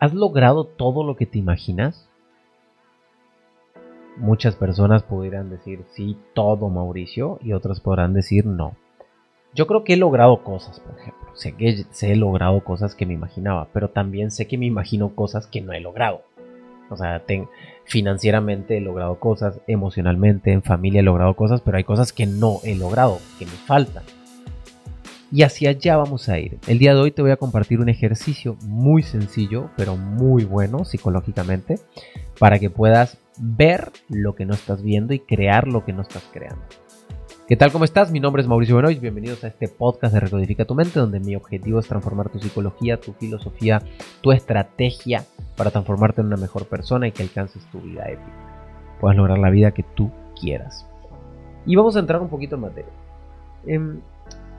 ¿Has logrado todo lo que te imaginas? Muchas personas podrían decir sí, todo Mauricio, y otras podrán decir no. Yo creo que he logrado cosas, por ejemplo. Sé que he logrado cosas que me imaginaba, pero también sé que me imagino cosas que no he logrado. O sea, financieramente he logrado cosas, emocionalmente, en familia he logrado cosas, pero hay cosas que no he logrado, que me faltan. Y hacia allá vamos a ir. El día de hoy te voy a compartir un ejercicio muy sencillo, pero muy bueno psicológicamente, para que puedas ver lo que no estás viendo y crear lo que no estás creando. ¿Qué tal? ¿Cómo estás? Mi nombre es Mauricio Benoist. Bienvenidos a este podcast de Recodifica tu mente, donde mi objetivo es transformar tu psicología, tu filosofía, tu estrategia para transformarte en una mejor persona y que alcances tu vida épica. Puedas lograr la vida que tú quieras. Y vamos a entrar un poquito en materia. Em,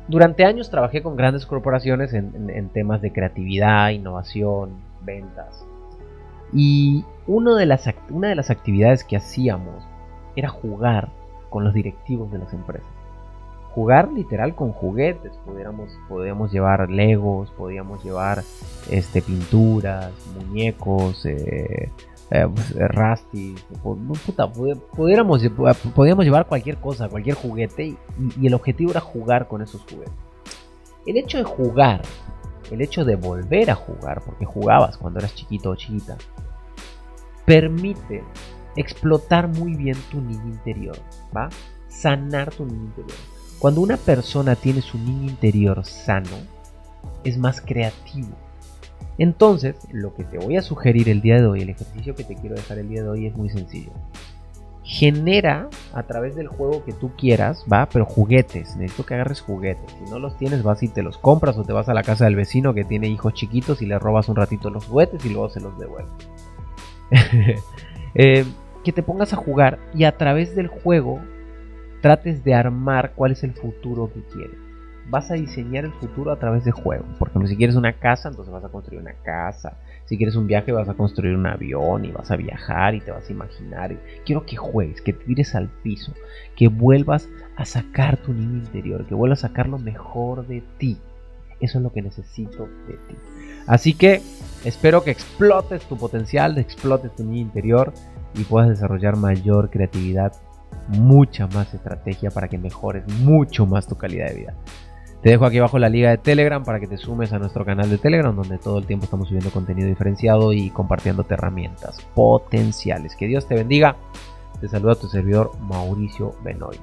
durante años trabajé con grandes corporaciones en, temas de creatividad, innovación, ventas. Y de las, una de las actividades que hacíamos era jugar con los directivos de las empresas. Jugar literal con juguetes, podíamos, podíamos llevar legos, podíamos llevar este, pinturas, muñecos, eh, eh, pues, Rusty, pudiéramos, podíamos llevar cualquier cosa, cualquier juguete y, el objetivo era jugar con esos juguetes. El hecho de jugar, el hecho de volver a jugar, porque jugabas cuando eras chiquito o chiquita, permite explotar muy bien tu niño interior, ¿va? Sanar tu niño interior. Cuando una persona tiene su niño interior sano, es más creativo, entonces, lo que te voy a sugerir el día de hoy, el ejercicio que te quiero dejar el día de hoy es muy sencillo. Genera a través del juego que tú quieras, va, pero juguetes. Necesito que agarres juguetes. Si no los tienes, vas y te los compras o te vas a la casa del vecino que tiene hijos chiquitos y le robas un ratito los juguetes y luego se los devuelves. Eh, que te pongas a jugar y a través del juego trates de armar cuál es el futuro que quieres vas a diseñar el futuro a través de juegos. Por ejemplo, si quieres una casa, entonces vas a construir una casa. Si quieres un viaje, vas a construir un avión y vas a viajar y te vas a imaginar. Quiero que juegues, que tires al piso, que vuelvas a sacar tu niño interior, que vuelvas a sacar lo mejor de ti. Eso es lo que necesito de ti. Así que espero que explotes tu potencial, explotes tu niño interior y puedas desarrollar mayor creatividad, mucha más estrategia para que mejores mucho más tu calidad de vida. Te dejo aquí abajo la liga de Telegram para que te sumes a nuestro canal de Telegram donde todo el tiempo estamos subiendo contenido diferenciado y compartiéndote herramientas potenciales. Que Dios te bendiga. Te saluda tu servidor Mauricio Benoy.